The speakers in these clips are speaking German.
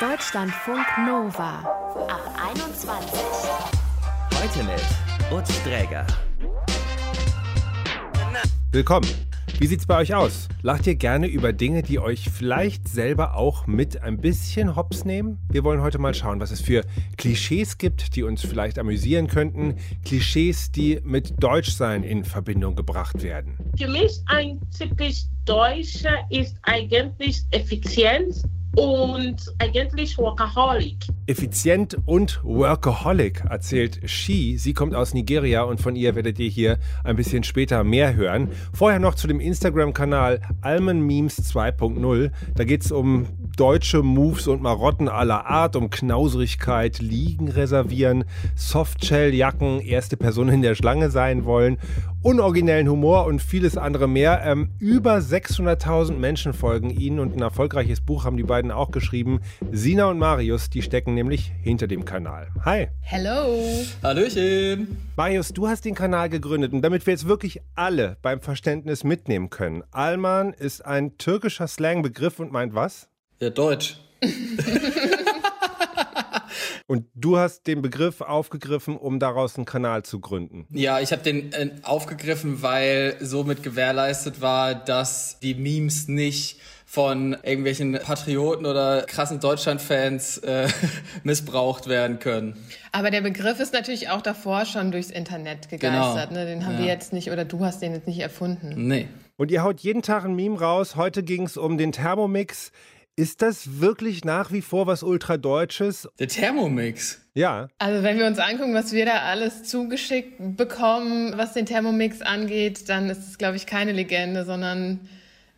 Deutschlandfunk Nova ab 21. Heute mit Utz Dräger. Willkommen. Wie sieht's bei euch aus? Lacht ihr gerne über Dinge, die euch vielleicht selber auch mit ein bisschen hops nehmen? Wir wollen heute mal schauen, was es für Klischees gibt, die uns vielleicht amüsieren könnten. Klischees, die mit Deutschsein in Verbindung gebracht werden. Für mich ein typisch Deutscher ist eigentlich Effizienz und eigentlich Workaholic. Effizient und Workaholic, erzählt She. Sie kommt aus Nigeria und von ihr werdet ihr hier ein bisschen später mehr hören. Vorher noch zu dem Instagram-Kanal Alman Memes 2.0. Da geht es um deutsche Moves und Marotten aller Art, um Knauserigkeit, Liegen reservieren, Softshell-Jacken, erste Person in der Schlange sein wollen, unoriginellen Humor und vieles andere mehr. Ähm, über 600.000 Menschen folgen ihnen und ein erfolgreiches Buch haben die beiden auch geschrieben. Sina und Marius, die stecken nämlich hinter dem Kanal. Hi. Hello. Hallöchen. Marius, du hast den Kanal gegründet und damit wir jetzt wirklich alle beim Verständnis mitnehmen können. Alman ist ein türkischer Slangbegriff und meint was? Ja, Deutsch. Und du hast den Begriff aufgegriffen, um daraus einen Kanal zu gründen. Ja, ich habe den äh, aufgegriffen, weil somit gewährleistet war, dass die Memes nicht von irgendwelchen Patrioten oder krassen Deutschland-Fans äh, missbraucht werden können. Aber der Begriff ist natürlich auch davor schon durchs Internet gegeistert. Genau. Ne? Den haben Ja. wir jetzt nicht, oder du hast den jetzt nicht erfunden. Nee. Und ihr haut jeden Tag ein Meme raus. Heute ging es um den Thermomix. Ist das wirklich nach wie vor was Ultradeutsches? Der Thermomix. Ja. Also wenn wir uns angucken, was wir da alles zugeschickt bekommen, was den Thermomix angeht, dann ist es, glaube ich, keine Legende, sondern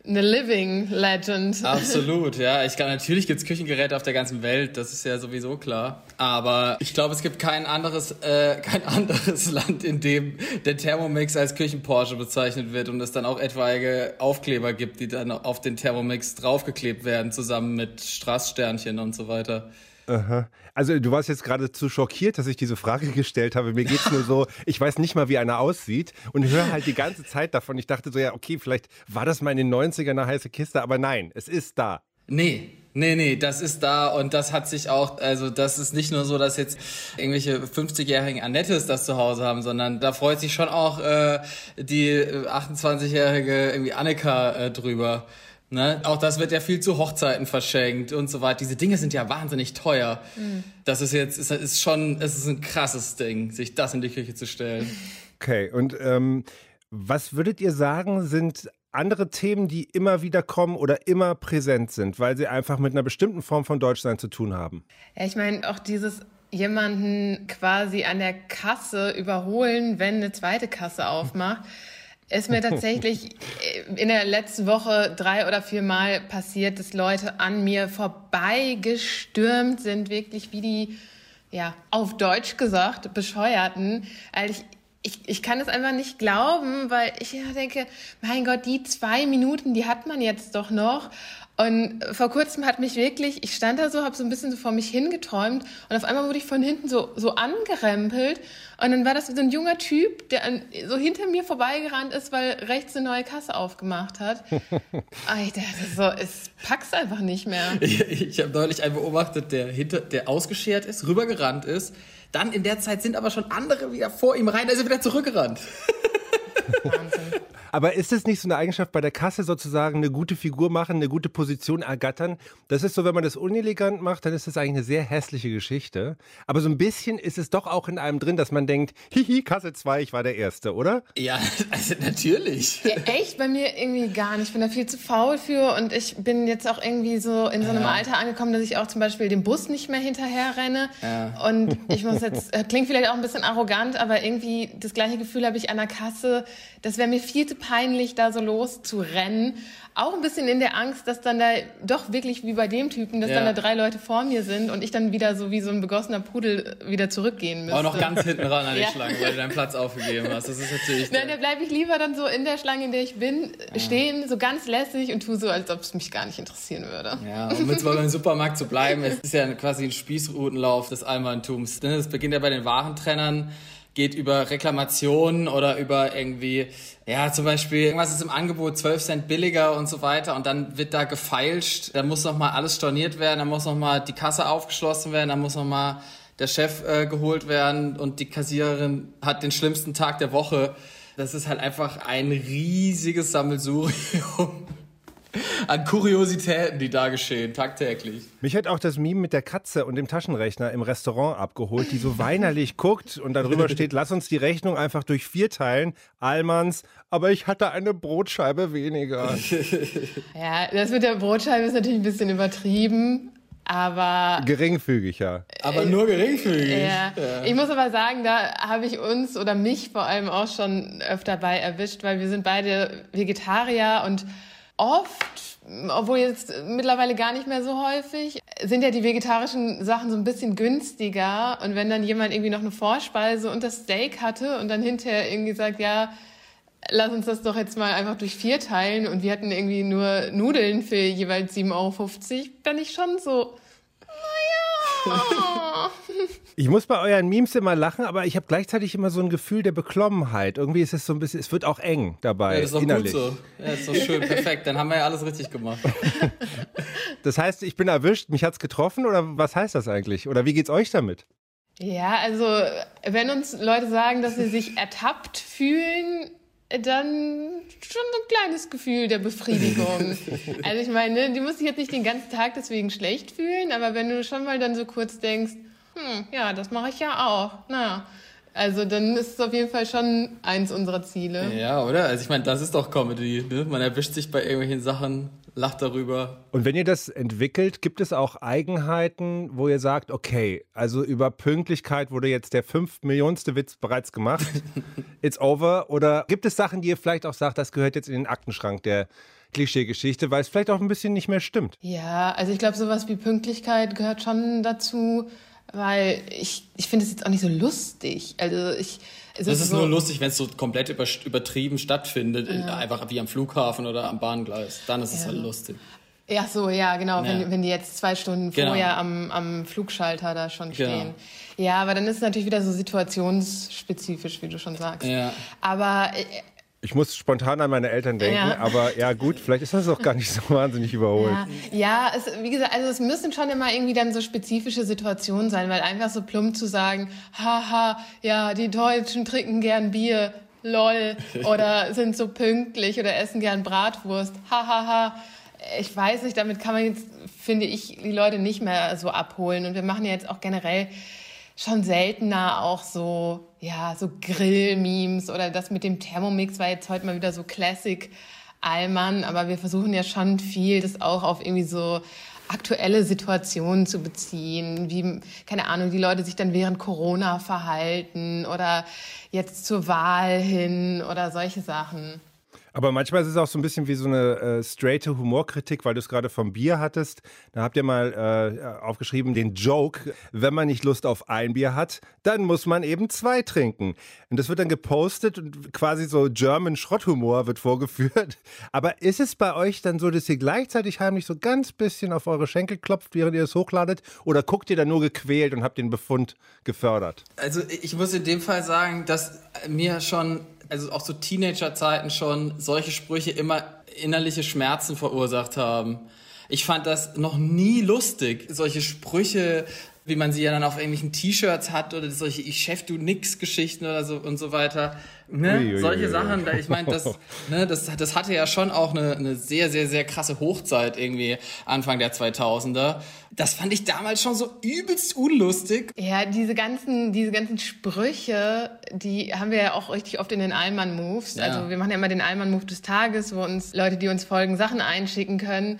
eine Living Legend. Absolut, ja. Ich glaube, natürlich gibt's Küchengeräte auf der ganzen Welt, das ist ja sowieso klar. Aber ich glaube, es gibt kein anderes, äh, kein anderes Land, in dem der Thermomix als Küchenporsche bezeichnet wird und es dann auch etwaige Aufkleber gibt, die dann auf den Thermomix draufgeklebt werden, zusammen mit Straßsternchen und so weiter. Aha. Also du warst jetzt gerade zu schockiert, dass ich diese Frage gestellt habe. Mir geht's nur so, ich weiß nicht mal, wie einer aussieht und höre halt die ganze Zeit davon. Ich dachte so, ja, okay, vielleicht war das mal in den 90ern eine heiße Kiste, aber nein, es ist da. Nee, nee, nee, das ist da und das hat sich auch, also das ist nicht nur so, dass jetzt irgendwelche 50-jährigen Annettes das zu Hause haben, sondern da freut sich schon auch äh, die äh, 28-jährige irgendwie Annika äh, drüber. Ne? Auch das wird ja viel zu Hochzeiten verschenkt und so weiter. Diese Dinge sind ja wahnsinnig teuer. Das ist jetzt, ist, ist schon, es ist ein krasses Ding, sich das in die Küche zu stellen. Okay, und ähm, was würdet ihr sagen, sind andere Themen, die immer wieder kommen oder immer präsent sind, weil sie einfach mit einer bestimmten Form von Deutschsein zu tun haben? Ja, ich meine, auch dieses jemanden quasi an der Kasse überholen, wenn eine zweite Kasse aufmacht, ist mir tatsächlich in der letzten Woche drei oder vier Mal passiert, dass Leute an mir vorbeigestürmt sind, wirklich wie die, ja, auf Deutsch gesagt, Bescheuerten. Also ich, ich, ich kann es einfach nicht glauben, weil ich denke, mein Gott, die zwei Minuten, die hat man jetzt doch noch. Und vor kurzem hat mich wirklich, ich stand da so, habe so ein bisschen so vor mich hingeträumt und auf einmal wurde ich von hinten so, so angerempelt und dann war das so ein junger Typ, der an, so hinter mir vorbeigerannt ist, weil rechts eine neue Kasse aufgemacht hat. Ah, ich dachte so, es pack's einfach nicht mehr. Ich, ich habe neulich einen beobachtet, der hinter, der ausgeschert ist, rübergerannt ist. Dann in der Zeit sind aber schon andere wieder vor ihm rein, da ist er wieder zurückgerannt. Wahnsinn. Aber ist es nicht so eine Eigenschaft bei der Kasse sozusagen, eine gute Figur machen, eine gute Position ergattern? Das ist so, wenn man das unelegant macht, dann ist das eigentlich eine sehr hässliche Geschichte. Aber so ein bisschen ist es doch auch in einem drin, dass man denkt, hihi, Kasse 2, ich war der Erste, oder? Ja, also natürlich. Ja, echt? Bei mir irgendwie gar nicht. Ich bin da viel zu faul für und ich bin jetzt auch irgendwie so in so einem Alter angekommen, dass ich auch zum Beispiel dem Bus nicht mehr hinterher renne. Und ich muss jetzt, äh, klingt vielleicht auch ein bisschen arrogant, aber irgendwie das gleiche Gefühl habe ich an der Kasse. Das wäre mir viel zu peinlich, da so loszurennen. Auch ein bisschen in der Angst, dass dann da doch wirklich wie bei dem Typen, dass Ja. dann da drei Leute vor mir sind und ich dann wieder so wie so ein begossener Pudel wieder zurückgehen müsste. Auch noch ganz hinten ran an die Ja. Schlange, weil du deinen Platz aufgegeben hast. Das ist natürlich. Nein, da bleibe ich lieber dann so in der Schlange, in der ich bin, stehen, so ganz lässig und tu so, als ob es mich gar nicht interessieren würde. Ja, um jetzt mal beim Supermarkt zu bleiben, es ist ja quasi ein Spießrutenlauf des Allmanntums. ne? Es beginnt ja bei den Warentrennern. Geht über Reklamationen oder über irgendwie, ja, zum Beispiel, irgendwas ist im Angebot 12 Cent billiger und so weiter und dann wird da gefeilscht, dann muss nochmal alles storniert werden, dann muss nochmal die Kasse aufgeschlossen werden, dann muss nochmal der Chef äh, geholt werden und die Kassiererin hat den schlimmsten Tag der Woche. Das ist halt einfach ein riesiges Sammelsurium an Kuriositäten, die da geschehen, tagtäglich. Mich hat auch das Meme mit der Katze und dem Taschenrechner im Restaurant abgeholt, die so weinerlich guckt und darüber steht, lass uns die Rechnung einfach durch vier teilen. Allmanns, aber ich hatte eine Brotscheibe weniger. Ja, das mit der Brotscheibe ist natürlich ein bisschen übertrieben. Aber geringfügig, ja. Aber nur geringfügig. Ja. ja. Ich muss aber sagen, da habe ich uns oder mich vor allem auch schon öfter bei erwischt, weil wir sind beide Vegetarier und oft, obwohl jetzt mittlerweile gar nicht mehr so häufig, sind ja die vegetarischen Sachen so ein bisschen günstiger. Und wenn dann jemand irgendwie noch eine Vorspeise und das Steak hatte und dann hinterher irgendwie sagt, ja, lass uns das doch jetzt mal einfach durch vier teilen und wir hatten irgendwie nur Nudeln für jeweils 7,50 Euro, bin ich schon so. Ich muss bei euren Memes immer lachen, aber ich habe gleichzeitig immer so ein Gefühl der Beklommenheit. Irgendwie ist es so ein bisschen, es wird auch eng dabei. Ja, das ist doch innerlich. gut so. Ja, ist doch schön, perfekt. Dann haben wir ja alles richtig gemacht. Das heißt, ich bin erwischt, mich hat's getroffen oder was heißt das eigentlich? Oder wie geht's euch damit? Ja, also wenn uns Leute sagen, dass sie sich ertappt fühlen, dann schon ein kleines Gefühl der Befriedigung. also ich meine, die muss sich jetzt nicht den ganzen Tag deswegen schlecht fühlen, aber wenn du schon mal dann so kurz denkst, hm, ja, das mache ich ja auch. Naja, also dann ist es auf jeden Fall schon eins unserer Ziele. Ja, oder? Also ich meine, das ist doch Comedy. Ne? Man erwischt sich bei irgendwelchen Sachen, lacht darüber. Und wenn ihr das entwickelt, gibt es auch Eigenheiten, wo ihr sagt, okay, also über Pünktlichkeit wurde jetzt der fünf Millionste Witz bereits gemacht. It's over. Oder gibt es Sachen, die ihr vielleicht auch sagt, das gehört jetzt in den Aktenschrank der Klischeegeschichte, weil es vielleicht auch ein bisschen nicht mehr stimmt? Ja, also ich glaube, sowas wie Pünktlichkeit gehört schon dazu weil ich, ich finde es jetzt auch nicht so lustig. Also ich. Es das ist so, nur lustig, wenn es so komplett über, übertrieben stattfindet, ja. einfach wie am Flughafen oder am Bahngleis. Dann ist es halt lustig. Ja, so, ja, genau, ja. Wenn, wenn die jetzt zwei Stunden genau. vorher am, am Flugschalter da schon genau. stehen. Genau. Ja, aber dann ist es natürlich wieder so situationsspezifisch, wie du schon sagst. Ja. Aber äh, ich muss spontan an meine Eltern denken, ja. aber ja gut, vielleicht ist das auch gar nicht so wahnsinnig überholt. Ja, ja es, wie gesagt, also es müssen schon immer irgendwie dann so spezifische Situationen sein, weil einfach so plump zu sagen, haha, ja, die Deutschen trinken gern Bier, lol, oder sind so pünktlich oder essen gern Bratwurst, hahaha. Ich weiß nicht, damit kann man jetzt, finde ich, die Leute nicht mehr so abholen. Und wir machen ja jetzt auch generell schon seltener auch so, ja, so Grill-Memes oder das mit dem Thermomix war jetzt heute mal wieder so Classic Allmann, aber wir versuchen ja schon viel, das auch auf irgendwie so aktuelle Situationen zu beziehen, wie, keine Ahnung, die Leute sich dann während Corona verhalten oder jetzt zur Wahl hin oder solche Sachen. Aber manchmal ist es auch so ein bisschen wie so eine äh, straighte Humorkritik, weil du es gerade vom Bier hattest. Da habt ihr mal äh, aufgeschrieben, den Joke, wenn man nicht Lust auf ein Bier hat, dann muss man eben zwei trinken. Und das wird dann gepostet und quasi so German Schrotthumor wird vorgeführt. Aber ist es bei euch dann so, dass ihr gleichzeitig heimlich so ganz bisschen auf eure Schenkel klopft, während ihr es hochladet? Oder guckt ihr dann nur gequält und habt den Befund gefördert? Also ich muss in dem Fall sagen, dass mir schon also auch so Teenagerzeiten schon solche Sprüche immer innerliche Schmerzen verursacht haben. Ich fand das noch nie lustig, solche Sprüche, wie man sie ja dann auf irgendwelchen T-Shirts hat oder solche Ich Chef, du nix Geschichten oder so und so weiter. Ne? Ui, ui, solche ui, Sachen, ich meine, das, ne, das, das hatte ja schon auch eine, eine sehr, sehr, sehr krasse Hochzeit irgendwie Anfang der 2000er. Das fand ich damals schon so übelst unlustig. Ja, diese ganzen, diese ganzen Sprüche, die haben wir ja auch richtig oft in den Allmann-Moves. Ja. Also wir machen ja immer den Allmann-Move des Tages, wo uns Leute, die uns folgen, Sachen einschicken können.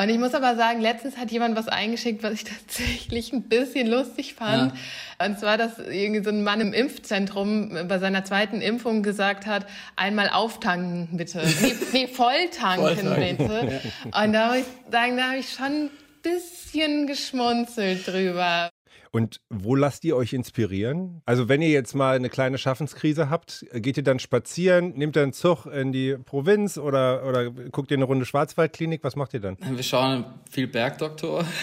Und ich muss aber sagen, letztens hat jemand was eingeschickt, was ich tatsächlich ein bisschen lustig fand. Ja. Und zwar, dass irgendwie so ein Mann im Impfzentrum bei seiner zweiten Impfung gesagt hat, einmal auftanken bitte. Nee, nee volltanken, bitte. Ja. Und da muss ich sagen, da habe ich schon ein bisschen geschmunzelt drüber. Und wo lasst ihr euch inspirieren? Also wenn ihr jetzt mal eine kleine Schaffenskrise habt, geht ihr dann spazieren, nehmt ihr einen Zug in die Provinz oder, oder guckt ihr eine Runde Schwarzwaldklinik? Was macht ihr dann? Wir schauen viel Bergdoktor.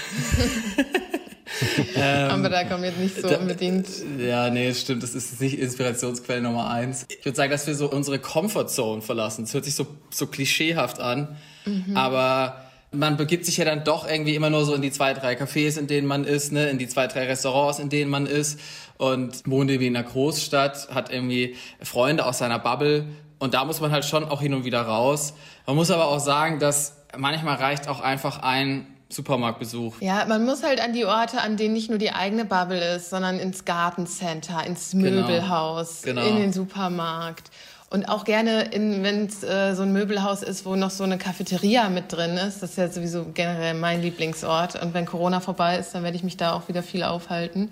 ähm, Aber da kommen jetzt nicht so da, unbedingt. Ja, nee, stimmt. Das ist nicht Inspirationsquelle Nummer eins. Ich würde sagen, dass wir so unsere Comfortzone verlassen. Das hört sich so, so klischeehaft an. Mhm. Aber man begibt sich ja dann doch irgendwie immer nur so in die zwei, drei Cafés, in denen man ist, ne, in die zwei, drei Restaurants, in denen man ist und wohnt irgendwie in einer Großstadt, hat irgendwie Freunde aus seiner Bubble und da muss man halt schon auch hin und wieder raus. Man muss aber auch sagen, dass manchmal reicht auch einfach ein Supermarktbesuch. Ja, man muss halt an die Orte, an denen nicht nur die eigene Bubble ist, sondern ins Gartencenter, ins genau. Möbelhaus, genau. in den Supermarkt. Und auch gerne, wenn es äh, so ein Möbelhaus ist, wo noch so eine Cafeteria mit drin ist. Das ist ja sowieso generell mein Lieblingsort. Und wenn Corona vorbei ist, dann werde ich mich da auch wieder viel aufhalten.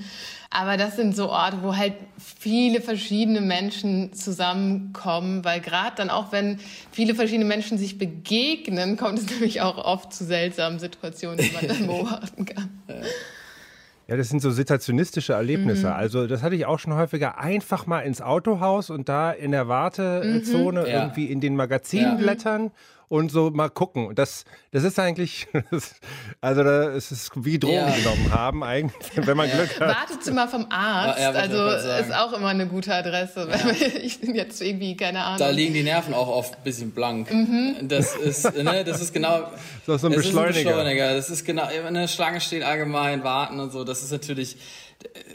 Aber das sind so Orte, wo halt viele verschiedene Menschen zusammenkommen, weil gerade dann auch, wenn viele verschiedene Menschen sich begegnen, kommt es nämlich auch oft zu seltsamen Situationen, die man dann beobachten kann. Ja, das sind so situationistische Erlebnisse. Mhm. Also das hatte ich auch schon häufiger. Einfach mal ins Autohaus und da in der Wartezone mhm. irgendwie in den Magazinen ja. Und so mal gucken. Und das, das ist eigentlich, also da ist es wie Drogen ja. genommen haben, eigentlich, wenn man Glück hat. Wartezimmer vom Arzt, ja, also ist auch immer eine gute Adresse. Ich bin jetzt irgendwie, keine Ahnung. Da liegen die Nerven auch oft ein bisschen blank. Mhm. Das ist, ne, das ist genau. Das ist so ein Beschleuniger. Ist ein Beschleuniger. Das ist genau, eine Schlange steht allgemein, warten und so. Das ist natürlich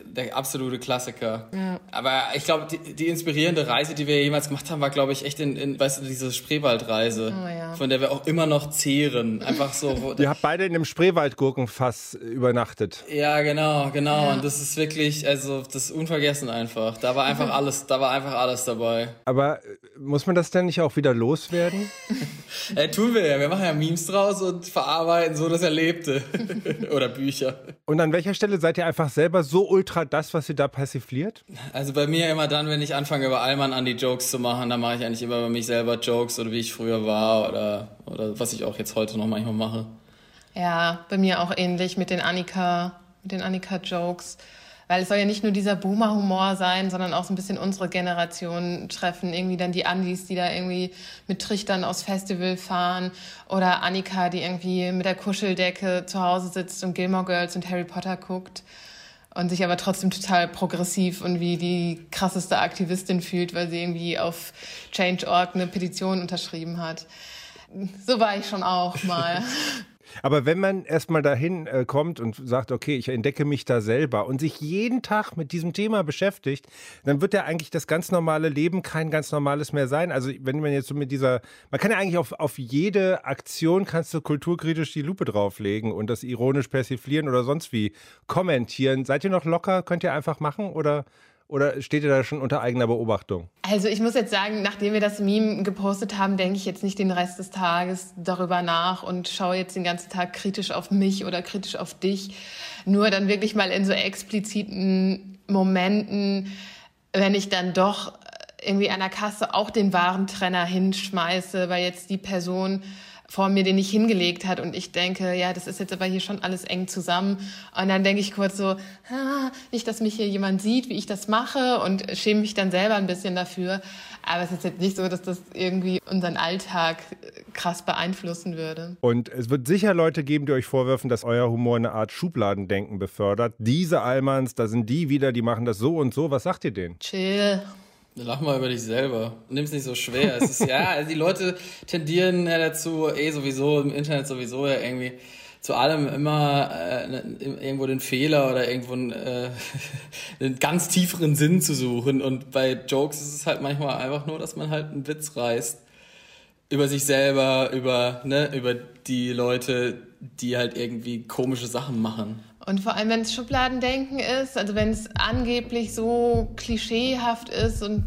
der absolute Klassiker. Ja. Aber ich glaube, die, die, inspirierende Reise, die wir jemals gemacht haben, war, glaube ich, echt in, in, weißt du, diese Spreewaldreise, oh, ja. von der wir auch immer noch zehren. Einfach so. Ihr habt beide in einem Spreewaldgurkenfass übernachtet. Ja, genau, genau. Ja. Und das ist wirklich, also, das ist unvergessen einfach. Da war einfach alles, da war einfach alles dabei. Aber äh, muss man das denn nicht auch wieder loswerden? äh, tun wir ja. Wir machen ja Memes draus und verarbeiten so das Erlebte. Oder Bücher. Und an welcher Stelle seid ihr einfach selber so ultra das, was sie da persifliert? Also bei mir immer dann, wenn ich anfange, über Allmann an die Jokes zu machen, dann mache ich eigentlich immer über mich selber Jokes oder wie ich früher war oder, oder was ich auch jetzt heute noch manchmal mache. Ja, bei mir auch ähnlich mit den Annika, mit den Annika-Jokes. Weil es soll ja nicht nur dieser Boomer-Humor sein, sondern auch so ein bisschen unsere Generation treffen. Irgendwie dann die Andis, die da irgendwie mit Trichtern aus Festival fahren. Oder Annika, die irgendwie mit der Kuscheldecke zu Hause sitzt und Gilmore Girls und Harry Potter guckt und sich aber trotzdem total progressiv und wie die krasseste Aktivistin fühlt, weil sie irgendwie auf Change.org eine Petition unterschrieben hat. So war ich schon auch mal. Aber wenn man erstmal dahin äh, kommt und sagt, okay, ich entdecke mich da selber und sich jeden Tag mit diesem Thema beschäftigt, dann wird ja eigentlich das ganz normale Leben kein ganz normales mehr sein. Also wenn man jetzt so mit dieser, man kann ja eigentlich auf, auf jede Aktion kannst du kulturkritisch die Lupe drauflegen und das ironisch persiflieren oder sonst wie kommentieren. Seid ihr noch locker? Könnt ihr einfach machen oder oder steht ihr da schon unter eigener Beobachtung? Also ich muss jetzt sagen, nachdem wir das Meme gepostet haben, denke ich jetzt nicht den Rest des Tages darüber nach und schaue jetzt den ganzen Tag kritisch auf mich oder kritisch auf dich. Nur dann wirklich mal in so expliziten Momenten, wenn ich dann doch irgendwie an der Kasse auch den Warentrenner hinschmeiße, weil jetzt die Person vor mir den nicht hingelegt hat und ich denke, ja, das ist jetzt aber hier schon alles eng zusammen und dann denke ich kurz so, ah, nicht, dass mich hier jemand sieht, wie ich das mache und schäme mich dann selber ein bisschen dafür, aber es ist jetzt nicht so, dass das irgendwie unseren Alltag krass beeinflussen würde. Und es wird sicher Leute geben, die euch vorwerfen, dass euer Humor eine Art Schubladendenken befördert. Diese Almans, da sind die wieder, die machen das so und so. Was sagt ihr denen? Chill. Lach mal über dich selber. Nimm es nicht so schwer. Es ist, ja, also die Leute tendieren ja dazu, eh sowieso, im Internet sowieso ja irgendwie zu allem immer äh, ne, irgendwo den Fehler oder irgendwo einen, äh, einen ganz tieferen Sinn zu suchen. Und bei Jokes ist es halt manchmal einfach nur, dass man halt einen Witz reißt. Über sich selber, über, ne, über die Leute, die halt irgendwie komische Sachen machen. Und vor allem, wenn es Schubladendenken ist, also wenn es angeblich so klischeehaft ist und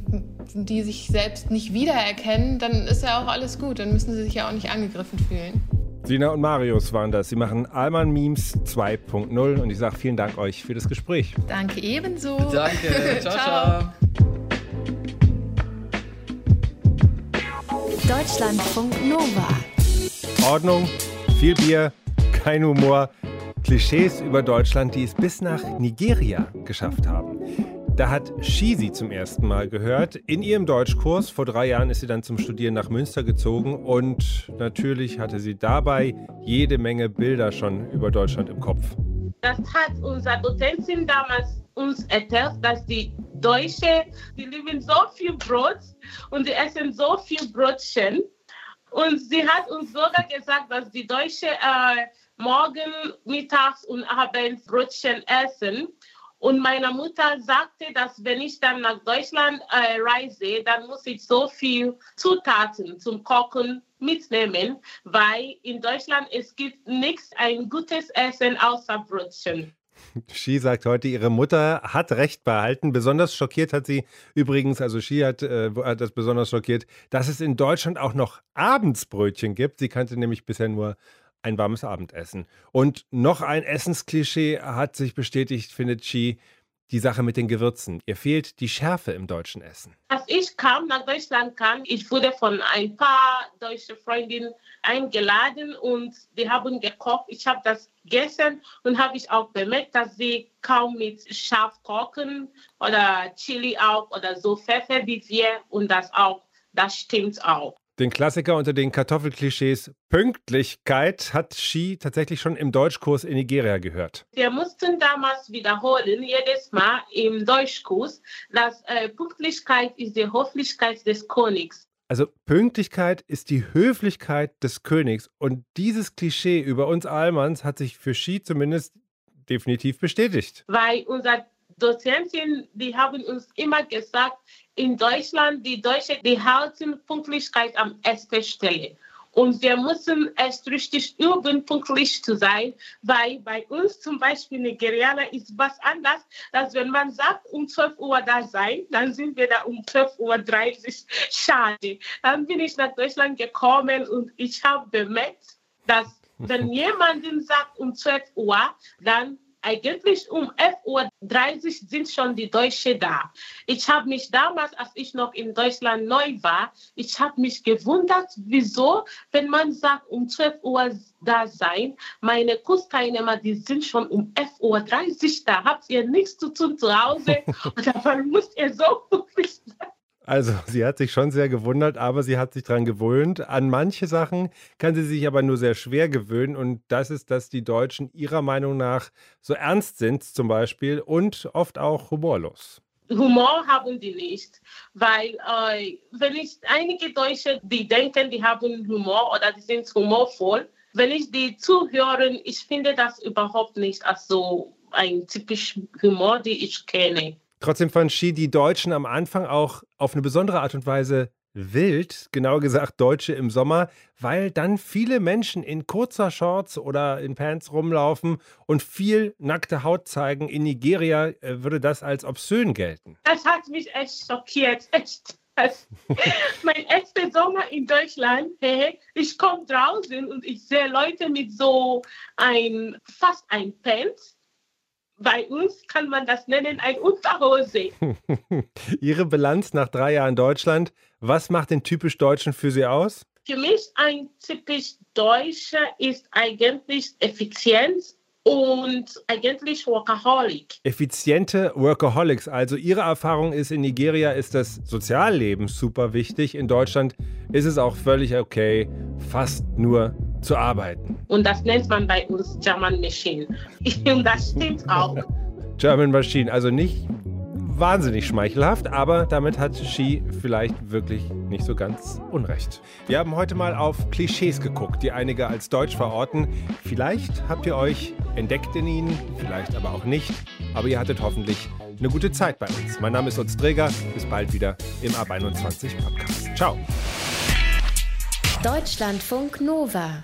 die sich selbst nicht wiedererkennen, dann ist ja auch alles gut. Dann müssen sie sich ja auch nicht angegriffen fühlen. Sina und Marius waren das. Sie machen Alman Memes 2.0 und ich sage vielen Dank euch für das Gespräch. Danke ebenso. Danke. ciao, ciao. Deutschlandfunk Nova. Ordnung, viel Bier, kein Humor. Klischees über Deutschland, die es bis nach Nigeria geschafft haben. Da hat Shisi zum ersten Mal gehört. In ihrem Deutschkurs, vor drei Jahren ist sie dann zum Studieren nach Münster gezogen und natürlich hatte sie dabei jede Menge Bilder schon über Deutschland im Kopf. Das hat unser Dozentin damals uns erzählt, dass die Deutsche, die lieben so viel Brot und die essen so viel Brotchen. Und sie hat uns sogar gesagt, dass die Deutsche äh, morgen, mittags und abends Brotchen essen. Und meine Mutter sagte, dass wenn ich dann nach Deutschland äh, reise, dann muss ich so viel Zutaten zum Kochen mitnehmen, weil in Deutschland es gibt nichts ein gutes Essen außer Brötchen. Shi sagt heute, ihre Mutter hat Recht behalten. Besonders schockiert hat sie übrigens, also Shi hat, äh, hat das besonders schockiert, dass es in Deutschland auch noch Abendsbrötchen gibt. Sie kannte nämlich bisher nur ein warmes Abendessen. Und noch ein Essensklischee hat sich bestätigt, findet Chi, die Sache mit den Gewürzen. Ihr fehlt die Schärfe im deutschen Essen. Als ich kam nach Deutschland kam, ich wurde von ein paar deutschen Freundinnen eingeladen und die haben gekocht. Ich habe das gegessen und habe ich auch bemerkt, dass sie kaum mit scharf kochen oder Chili auch oder so Pfeffer wie wir und das auch, das stimmt auch. Den Klassiker unter den Kartoffelklischees Pünktlichkeit hat Ski tatsächlich schon im Deutschkurs in Nigeria gehört. Wir mussten damals wiederholen, jedes Mal im Deutschkurs, dass äh, Pünktlichkeit ist die Höflichkeit des Königs. Also Pünktlichkeit ist die Höflichkeit des Königs. Und dieses Klischee über uns Almans hat sich für Ski zumindest definitiv bestätigt. Weil unser Dozenten, die haben uns immer gesagt, in Deutschland, die Deutschen, die halten Pünktlichkeit am ersten Stelle. Und wir müssen erst richtig üben, pünktlich zu sein, weil bei uns zum Beispiel Nigerianer ist was anders, dass wenn man sagt, um 12 Uhr da sein, dann sind wir da um 12.30 Uhr. Schade. Dann bin ich nach Deutschland gekommen und ich habe bemerkt, dass wenn jemand sagt um 12 Uhr, dann eigentlich um 11.30 Uhr sind schon die Deutschen da. Ich habe mich damals, als ich noch in Deutschland neu war, ich habe mich gewundert, wieso, wenn man sagt, um 12 Uhr da sein, meine Kursteilnehmer, die sind schon um 11.30 Uhr da. Habt ihr nichts zu tun zu Hause? Oder warum müsst ihr so pünktlich sein? Also, sie hat sich schon sehr gewundert, aber sie hat sich daran gewöhnt. An manche Sachen kann sie sich aber nur sehr schwer gewöhnen. Und das ist, dass die Deutschen ihrer Meinung nach so ernst sind, zum Beispiel, und oft auch humorlos. Humor haben die nicht, weil äh, wenn ich einige Deutsche, die denken, die haben Humor oder die sind humorvoll, wenn ich die zuhöre, ich finde das überhaupt nicht als so ein typisch Humor, den ich kenne. Trotzdem fand Ski die Deutschen am Anfang auch auf eine besondere Art und Weise wild, genauer gesagt Deutsche im Sommer, weil dann viele Menschen in kurzer Shorts oder in Pants rumlaufen und viel nackte Haut zeigen. In Nigeria äh, würde das als obszön gelten. Das hat mich echt schockiert, echt. mein erster Sommer in Deutschland, hey, ich komme draußen und ich sehe Leute mit so ein fast ein Pants bei uns kann man das nennen ein Unterhose. Ihre Bilanz nach drei Jahren Deutschland, was macht den typisch Deutschen für Sie aus? Für mich ein typisch Deutscher ist eigentlich Effizienz und eigentlich Workaholic. Effiziente Workaholics. Also Ihre Erfahrung ist, in Nigeria ist das Sozialleben super wichtig. In Deutschland ist es auch völlig okay, fast nur zu arbeiten. Und das nennt man bei uns German Machine. Und das stimmt auch. German Machine, also nicht wahnsinnig schmeichelhaft, aber damit hat Ski vielleicht wirklich nicht so ganz unrecht. Wir haben heute mal auf Klischees geguckt, die einige als deutsch verorten. Vielleicht habt ihr euch entdeckt in ihnen, vielleicht aber auch nicht. Aber ihr hattet hoffentlich eine gute Zeit bei uns. Mein Name ist Utz Träger. Bis bald wieder im Ab 21 Podcast. Ciao. Deutschlandfunk Nova.